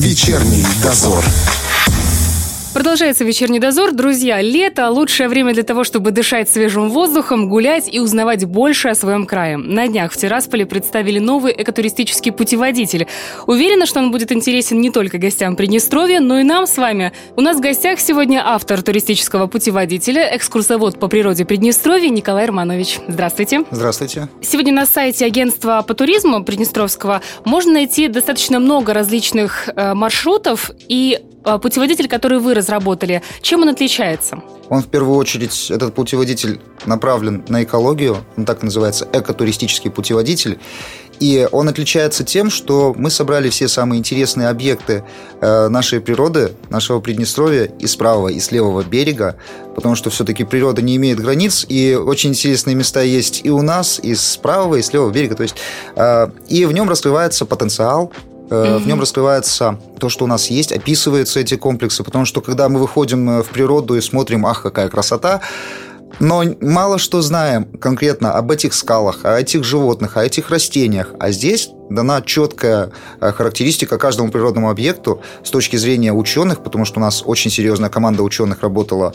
Вечерний дозор. Продолжается вечерний дозор. Друзья, лето – лучшее время для того, чтобы дышать свежим воздухом, гулять и узнавать больше о своем крае. На днях в Тирасполе представили новый экотуристический путеводитель. Уверена, что он будет интересен не только гостям Приднестровья, но и нам с вами. У нас в гостях сегодня автор туристического путеводителя, экскурсовод по природе Приднестровья Николай Романович. Здравствуйте. Здравствуйте. Сегодня на сайте агентства по туризму Приднестровского можно найти достаточно много различных э, маршрутов и путеводитель, который вы разработали, чем он отличается? Он в первую очередь, этот путеводитель направлен на экологию, он так называется, экотуристический путеводитель. И он отличается тем, что мы собрали все самые интересные объекты э, нашей природы, нашего Приднестровья и с правого, и с левого берега, потому что все-таки природа не имеет границ, и очень интересные места есть и у нас, и с правого, и с левого берега. То есть, э, и в нем раскрывается потенциал Mm-hmm. В нем раскрывается то, что у нас есть, описываются эти комплексы, потому что когда мы выходим э, в природу и смотрим, ах, какая красота, но мало что знаем конкретно об этих скалах, о этих животных, о этих растениях. А здесь дана четкая э, характеристика каждому природному объекту с точки зрения ученых, потому что у нас очень серьезная команда ученых работала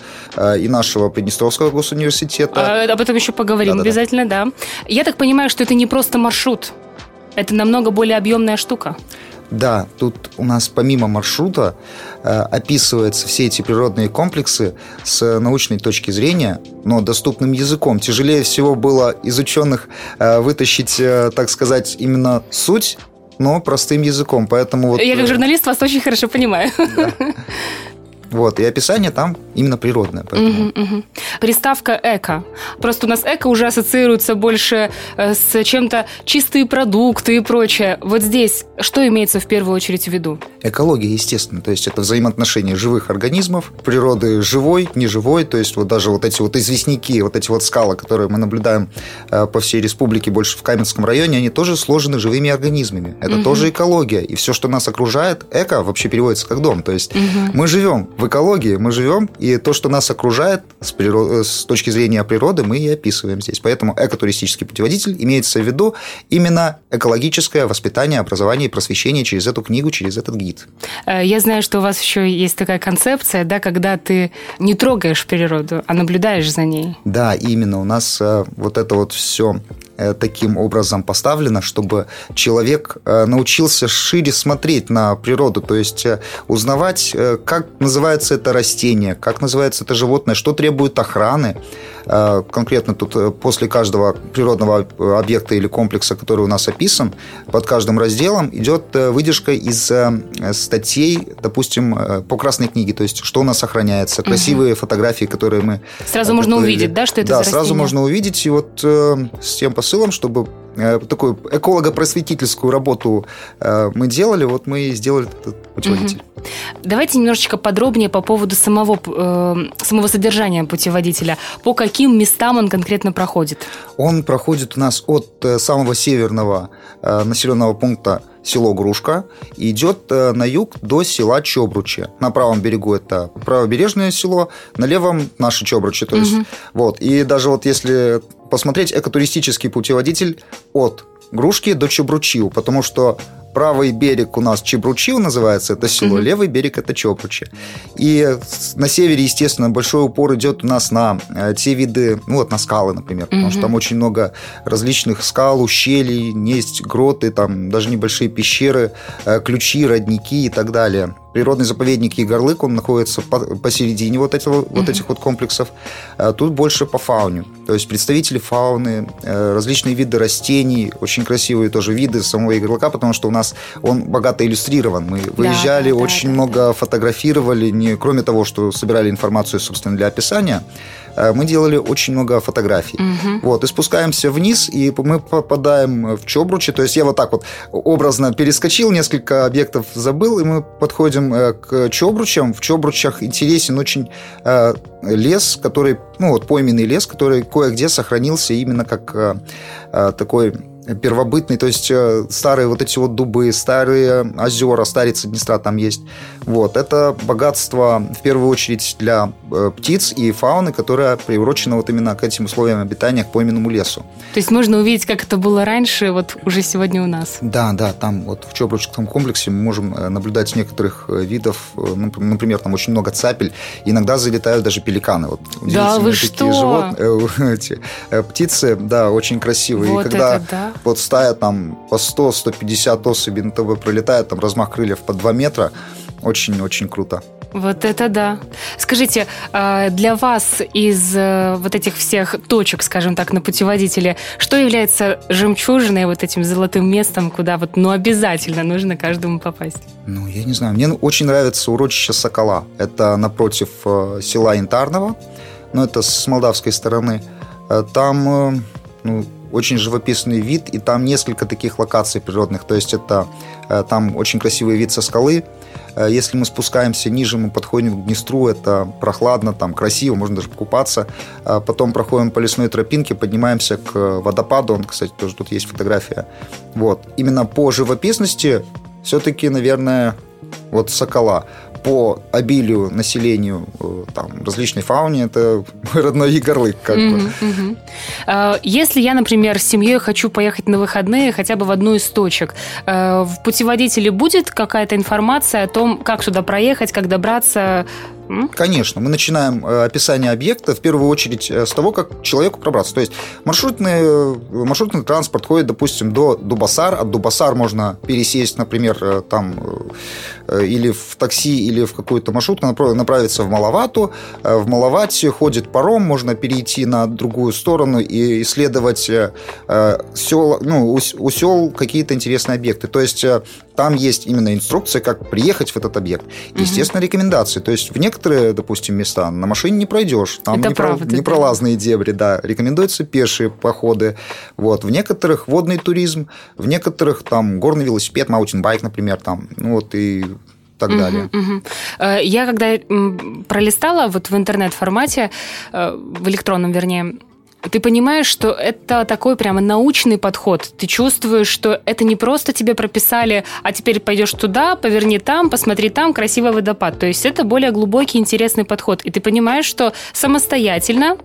и нашего Приднестровского госуниверситета. А, об этом еще поговорим Да-да-да. обязательно, да. Я так понимаю, что это не просто маршрут, это намного более объемная штука. Да, тут у нас помимо маршрута э, описываются все эти природные комплексы с научной точки зрения, но доступным языком. Тяжелее всего было из ученых э, вытащить, э, так сказать, именно суть но простым языком, поэтому вот... Я как журналист вас очень хорошо понимаю. Да. Вот, и описание там именно природное. Поэтому... Угу, угу. Приставка «эко». Просто у нас «эко» уже ассоциируется больше э, с чем-то чистые продукты и прочее. Вот здесь что имеется в первую очередь в виду? Экология, естественно. То есть это взаимоотношения живых организмов, природы живой, неживой. То есть вот даже вот эти вот известняки, вот эти вот скалы, которые мы наблюдаем э, по всей республике, больше в Каменском районе, они тоже сложены живыми организмами. Это угу. тоже экология. И все, что нас окружает, эко вообще переводится как дом. То есть угу. мы живем в экологии мы живем, и то, что нас окружает с, природ... с точки зрения природы, мы и описываем здесь. Поэтому экотуристический путеводитель имеется в виду именно экологическое воспитание, образование и просвещение через эту книгу, через этот гид. Э, я знаю, что у вас еще есть такая концепция, да, когда ты не трогаешь природу, а наблюдаешь за ней. Да, именно. У нас э, вот это вот все таким образом поставлено, чтобы человек э, научился шире смотреть на природу, то есть э, узнавать, как называется это растение, как называется это животное, что требует охраны. Конкретно тут после каждого природного объекта или комплекса, который у нас описан, под каждым разделом идет выдержка из статей, допустим, по Красной книге, то есть что у нас сохраняется, красивые угу. фотографии, которые мы... Сразу можно увидеть, да, что это Да, за сразу можно увидеть, и вот с тем посылом, чтобы э, такую эколого-просветительскую работу э, мы делали, вот мы и сделали этот путеводитель. Угу. Давайте немножечко подробнее по поводу самого, э, самого содержания путеводителя. По каким местам он конкретно проходит? Он проходит у нас от э, самого северного э, населенного пункта село Грушка и идет на юг до села Чобручи. На правом берегу это правобережное село, на левом наши Чобручи. То есть, угу. вот. И даже вот если посмотреть экотуристический путеводитель от Грушки до Чебручиу, потому что правый берег у нас Чебручил называется, это село, mm-hmm. левый берег это Чопручи. И на севере, естественно, большой упор идет у нас на э, те виды, ну вот на скалы, например, потому mm-hmm. что там очень много различных скал, ущелий, есть гроты, там даже небольшие пещеры, э, ключи, родники и так далее природный заповедник Егорлык, он находится посередине вот, этого, uh-huh. вот этих вот комплексов. А тут больше по фауне. То есть представители фауны, э, различные виды растений, очень красивые тоже виды самого Егорлыка, потому что у нас он богато иллюстрирован. Мы выезжали, да, очень да, много да. фотографировали, не, кроме того, что собирали информацию, собственно, для описания, мы делали очень много фотографий. Угу. Вот, и спускаемся вниз, и мы попадаем в Чобручи. То есть я вот так вот образно перескочил, несколько объектов забыл, и мы подходим э, к Чобручам. В Чобручах интересен очень э, лес, который, ну вот пойменный лес, который кое-где сохранился именно как такой первобытный, то есть э, старые вот эти вот дубы, старые озера, старицы Днестра там есть. Вот. Это богатство в первую очередь для э, птиц и фауны, которая приурочена вот именно к этим условиям обитания, к пойменному лесу. То есть можно увидеть, как это было раньше, вот уже сегодня у нас. Да, да, там вот в Чобручском комплексе мы можем э, наблюдать некоторых видов, ну, например, там очень много цапель, иногда залетают даже пеликаны. Вот, да, вы что? Животные, эти, птицы, да, очень красивые. Вот и когда это да вот стая там по 100-150 особей на ТВ пролетает, там размах крыльев по 2 метра, очень-очень круто. Вот это да. Скажите, а, для вас из э, вот этих всех точек, скажем так, на путеводителе, что является жемчужиной, вот этим золотым местом, куда вот, ну, обязательно нужно каждому попасть? Ну, я не знаю. Мне очень нравится урочище Сокола. Это напротив э, села Интарного, но это с молдавской стороны. Э, там ну, очень живописный вид, и там несколько таких локаций природных. То есть это э, там очень красивый вид со скалы. Э, если мы спускаемся ниже, мы подходим к Днестру, это прохладно, там красиво, можно даже покупаться. А потом проходим по лесной тропинке, поднимаемся к водопаду, он, кстати, тоже тут есть фотография. Вот. Именно по живописности все-таки, наверное, вот Сокола по обилию населению э, там, различной фауне, это родной Егорлык. Как mm-hmm, бы. Mm-hmm. Если я, например, с семьей хочу поехать на выходные хотя бы в одну из точек, э, в путеводителе будет какая-то информация о том, как сюда проехать, как добраться? Конечно, мы начинаем э, описание объекта в первую очередь э, с того, как человеку пробраться. То есть маршрутный, э, маршрутный транспорт ходит, допустим, до Дубасар. От Дубасар можно пересесть, например, там или в такси, или в какую-то маршрутку, направиться в Малавату. В Малавате ходит паром, можно перейти на другую сторону и исследовать сел, ну, у сел какие-то интересные объекты. То есть там есть именно инструкция, как приехать в этот объект. Естественно, рекомендации. То есть в некоторые, допустим, места на машине не пройдешь. Там Это непро... правда, непролазные да. дебри, да. Рекомендуются пешие походы. Вот. В некоторых водный туризм, в некоторых там горный велосипед, маутинбайк, например, там. Ну вот и так uh-huh, далее. Uh-huh. Я когда пролистала вот в интернет-формате, э, в электронном, вернее, ты понимаешь, что это такой прямо научный подход. Ты чувствуешь, что это не просто тебе прописали, а теперь пойдешь туда, поверни там, посмотри там, красивый водопад. То есть это более глубокий, интересный подход. И ты понимаешь, что самостоятельно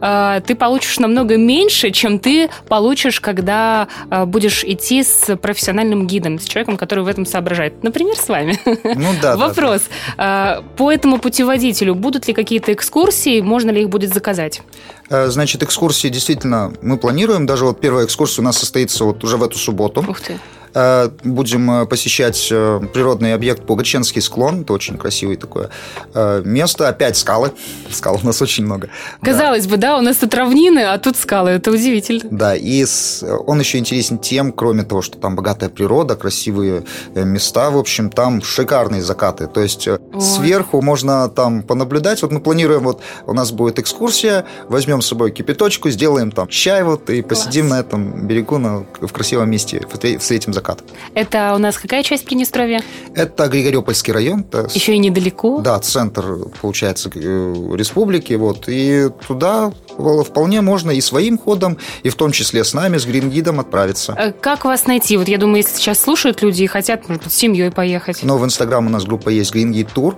э, ты получишь намного меньше, чем ты получишь, когда э, будешь идти с профессиональным гидом, с человеком, который в этом соображает. Например, с вами. Ну да. Вопрос. Э, по этому путеводителю будут ли какие-то экскурсии, можно ли их будет заказать? Э, значит, экскурсии действительно мы планируем. Даже вот первая экскурсия у нас состоится вот уже в эту субботу. Ух ты. Э, будем э, посещать э, природный объект Пугаченский склон. Это очень красивое такое место. Опять скалы. Скал у нас очень много. Казалось да. бы, да, у нас тут равнины, а тут скалы. Это удивительно. Да, и он еще интересен тем, кроме того, что там богатая природа, красивые места, в общем, там шикарные закаты. То есть Ой. сверху можно там понаблюдать. Вот мы планируем, вот у нас будет экскурсия, возьмем с собой кипяточку, сделаем там чай вот и Класс. посидим на этом берегу на, в красивом месте, встретим закат. Это у нас какая часть Приднестровья? Это Григорьопольский район. Это, Еще и недалеко? Да, центр, получается, э, республики. Вот. И туда вполне можно и своим ходом, и в том числе с нами, с грингидом отправиться. Э, как вас найти? Вот я думаю, если сейчас слушают люди и хотят, может быть, с семьей поехать. Но в Инстаграм у нас группа есть Guide Tour.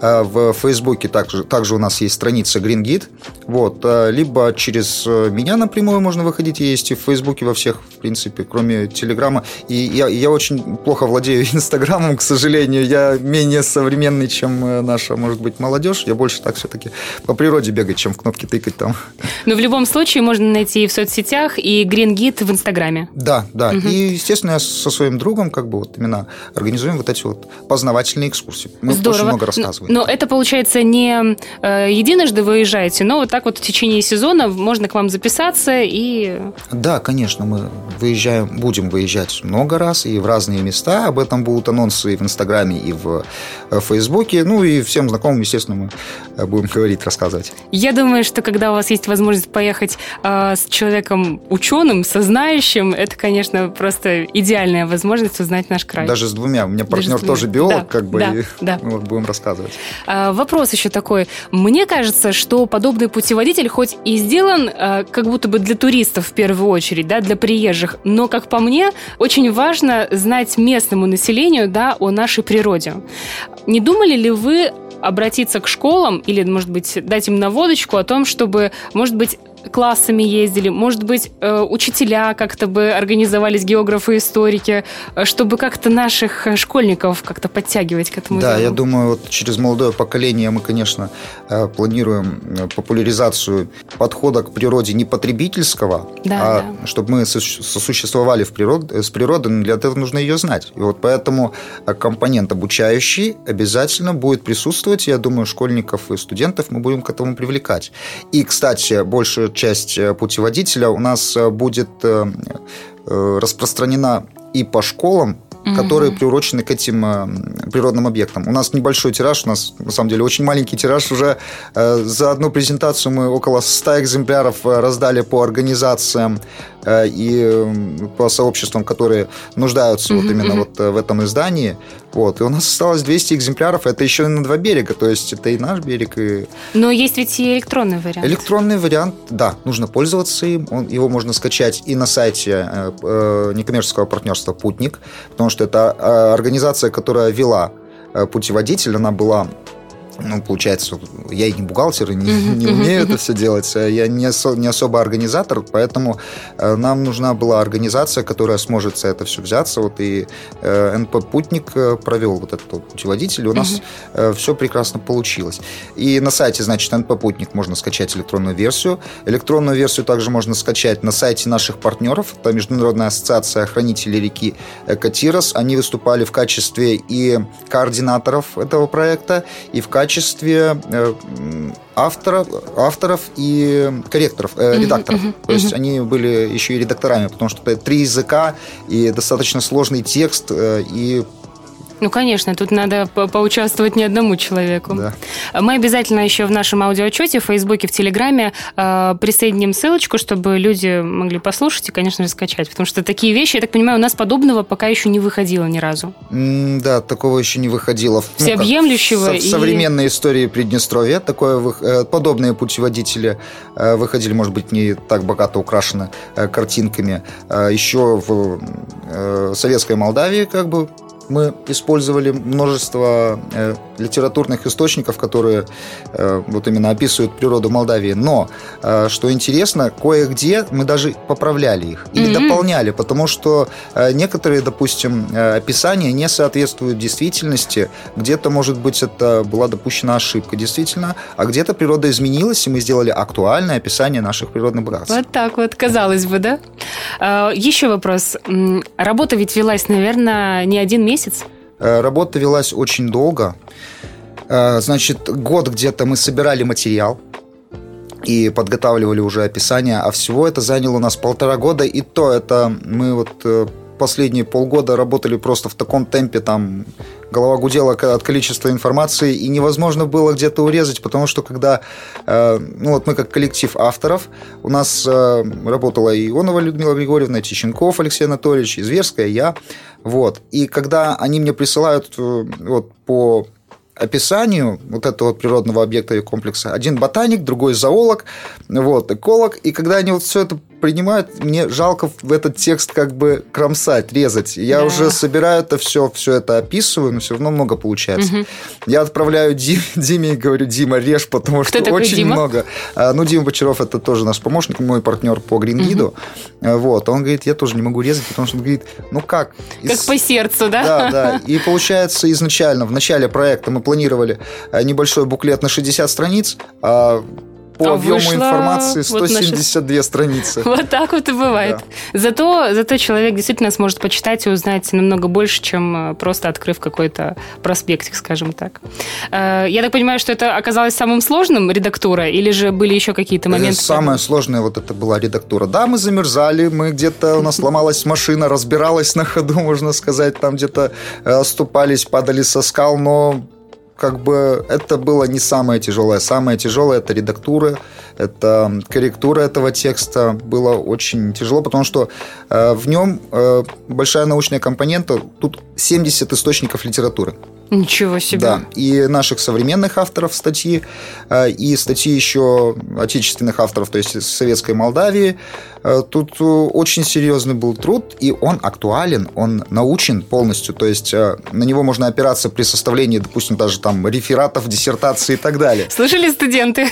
Э, в Фейсбуке также, также у нас есть страница Guide. Вот. Э, либо через меня напрямую можно выходить. Есть и в Фейсбуке во всех, в принципе, кроме Телеграма. И я, я очень плохо владею Инстаграмом, к сожалению. Я менее современный, чем наша, может быть, молодежь. Я больше так все-таки по природе бегать, чем в кнопки тыкать там. Но в любом случае можно найти и в соцсетях, и Green Guide в Инстаграме. Да, да. Угу. И, естественно, я со своим другом как бы вот именно организуем вот эти вот познавательные экскурсии. Мы Здорово. очень много рассказываем. Но это, получается, не э, единожды вы выезжаете, но вот так вот в течение сезона можно к вам записаться и... Да, конечно, мы выезжаем, будем выезжать много раз и в разные места. Об этом будут анонсы и в Инстаграме, и в э, Фейсбуке. Ну и всем знакомым, естественно, мы э, будем говорить, рассказывать. Я думаю, что когда у вас есть возможность возможность поехать э, с человеком ученым, со знающим, это, конечно, просто идеальная возможность узнать наш край. Даже с двумя. У меня партнер тоже биолог, да, как бы, да, и да. мы вот будем рассказывать. А, вопрос еще такой. Мне кажется, что подобный путеводитель хоть и сделан а, как будто бы для туристов в первую очередь, да, для приезжих, но, как по мне, очень важно знать местному населению, да, о нашей природе. Не думали ли вы обратиться к школам или, может быть, дать им наводочку о том, чтобы, может быть, классами ездили, может быть, э, учителя как-то бы организовались, географы, историки, э, чтобы как-то наших э, школьников как-то подтягивать к этому Да, делу. я думаю, вот через молодое поколение мы, конечно, планируем популяризацию подхода к природе не потребительского, да, а да. чтобы мы сосуществовали в природ... с природой, но для этого нужно ее знать. И вот поэтому компонент обучающий обязательно будет присутствовать. Я думаю, школьников и студентов мы будем к этому привлекать. И, кстати, больше часть э, путеводителя у нас э, будет э, распространена и по школам, угу. которые приурочены к этим природным объектам. У нас небольшой тираж, у нас на самом деле очень маленький тираж. Уже за одну презентацию мы около 100 экземпляров раздали по организациям и по сообществам, которые нуждаются угу, вот именно вот в этом издании. Вот. И у нас осталось 200 экземпляров. Это еще и на два берега. То есть это и наш берег, и... Но есть ведь и электронный вариант. Электронный вариант, да. Нужно пользоваться им. Он, его можно скачать и на сайте э, э, некоммерческого партнерства «Путник», потому что это э, организация, которая вела э, путеводитель. Она была ну, получается, я и не бухгалтер, и не, не умею это все делать. Я не, осо, не особо организатор, поэтому э, нам нужна была организация, которая сможет за это все взяться. Вот и э, НП «Путник» э, провел вот этот вот путеводитель, и у нас все прекрасно получилось. И на сайте, значит, НП «Путник» можно скачать электронную версию. Электронную версию также можно скачать на сайте наших партнеров. Это Международная ассоциация хранителей реки Катирос. Они выступали в качестве и координаторов этого проекта, и в качестве качестве э, авторов, авторов и корректоров, э, редакторов. Uh-huh, uh-huh, То есть они были еще и редакторами, потому что это три языка и достаточно сложный текст, э, и ну, конечно, тут надо по поучаствовать не одному человеку. Да. Мы обязательно еще в нашем аудиоотчете в Фейсбуке, в Телеграме э, присоединим ссылочку, чтобы люди могли послушать и, конечно же, скачать. Потому что такие вещи, я так понимаю, у нас подобного пока еще не выходило ни разу. Mm, да, такого еще не выходило. Всеобъемлющего. Ну, в, и... в современной истории Приднестровья такое, э, подобные путеводители э, выходили, может быть, не так богато украшены э, картинками. Еще в советской Молдавии как бы мы использовали множество э, литературных источников, которые э, вот именно описывают природу Молдавии. Но, э, что интересно, кое-где мы даже поправляли их или mm-hmm. дополняли, потому что э, некоторые, допустим, э, описания не соответствуют действительности. Где-то, может быть, это была допущена ошибка, действительно, а где-то природа изменилась, и мы сделали актуальное описание наших природных богатств. Вот так вот, казалось бы, да? А, еще вопрос. Работа ведь велась, наверное, не один месяц? Э, работа велась очень долго. Э, значит, год где-то мы собирали материал и подготавливали уже описание, а всего это заняло у нас полтора года, и то это мы вот э, последние полгода работали просто в таком темпе, там голова гудела от количества информации, и невозможно было где-то урезать, потому что когда, э, ну вот мы как коллектив авторов, у нас э, работала и Ионова Людмила Григорьевна, Тищенков Алексей Анатольевич, Изверская, я, вот, и когда они мне присылают э, вот по описанию вот этого природного объекта и комплекса один ботаник, другой зоолог, вот, эколог, и когда они вот все это принимают, мне жалко в этот текст как бы кромсать, резать. Я да. уже собираю это все, все это описываю, но все равно много получается. Угу. Я отправляю Дим, Диме и говорю, Дима, режь, потому Кто что очень Дима? много. А, ну, Дима Бочаров это тоже наш помощник, мой партнер по Грингиду. Угу. Вот, он говорит, я тоже не могу резать, потому что он говорит, ну как? Как Из... по сердцу, да? Да, да. И получается изначально в начале проекта мы планировали э, небольшой буклет на 60 страниц, а по а объему вышло... информации 172 вот страницы. Вот так вот и бывает. Да. Зато, зато человек действительно сможет почитать и узнать намного больше, чем э, просто открыв какой-то проспектик, скажем так. Э, я так понимаю, что это оказалось самым сложным редактура, или же были еще какие-то моменты? Самое сложное вот это была редактура. Да, мы замерзали, мы где-то, у нас сломалась машина, разбиралась на ходу, можно сказать, там где-то э, оступались, падали со скал, но как бы это было не самое тяжелое. Самое тяжелое это редактура, это корректура этого текста. Было очень тяжело, потому что э, в нем э, большая научная компонента. Тут 70 источников литературы. Ничего себе. Да, и наших современных авторов статьи, э, и статьи еще отечественных авторов, то есть из Советской Молдавии. Э, тут э, очень серьезный был труд, и он актуален, он научен полностью, то есть на него можно опираться при составлении, допустим, даже там рефератов, диссертации и так далее. Слышали студенты?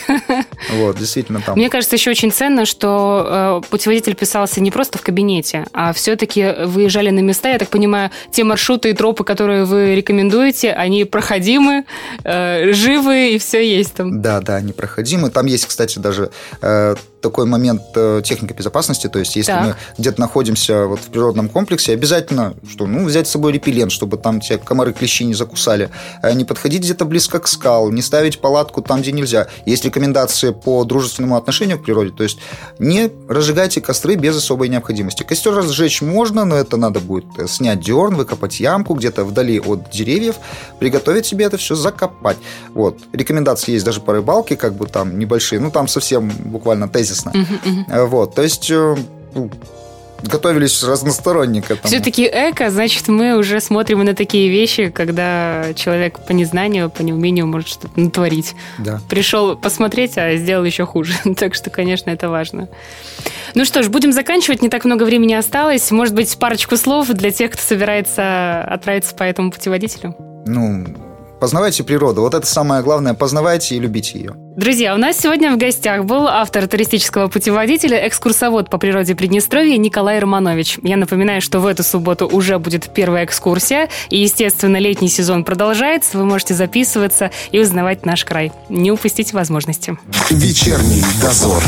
Вот, действительно там. Мне кажется, еще очень ценно, что путеводитель писался не просто в кабинете, а все-таки выезжали на места, я так понимаю, те маршруты и тропы, которые вы рекомендуете, они проходимы, э, живы и все есть там. Да, да, они проходимы. Там есть, кстати, даже э, такой момент э, техники безопасности, то есть если так. мы где-то находимся вот в природном комплексе, обязательно что, ну, взять с собой репеллент, чтобы там те комары клещи не закусали, э, не подходить где-то близко к скал, не ставить палатку там, где нельзя. Есть рекомендации по дружественному отношению к природе, то есть не разжигайте костры без особой необходимости. Костер разжечь можно, но это надо будет э, снять дерн, выкопать ямку где-то вдали от деревьев, приготовить себе это все, закопать. Вот. Рекомендации есть даже по рыбалке, как бы там небольшие, ну там совсем буквально тезис тезисно. Uh-huh, Вот, то есть э, ну, готовились разносторонне к этому. Все-таки эко, значит, мы уже смотрим на такие вещи, когда человек по незнанию, по неумению может что-то натворить. Да. Пришел посмотреть, а сделал еще хуже. так что, конечно, это важно. Ну что ж, будем заканчивать. Не так много времени осталось. Может быть, парочку слов для тех, кто собирается отправиться по этому путеводителю? Ну, Познавайте природу. Вот это самое главное. Познавайте и любите ее. Друзья, у нас сегодня в гостях был автор туристического путеводителя, экскурсовод по природе Приднестровья Николай Романович. Я напоминаю, что в эту субботу уже будет первая экскурсия. И, естественно, летний сезон продолжается. Вы можете записываться и узнавать наш край. Не упустите возможности. Вечерний дозор.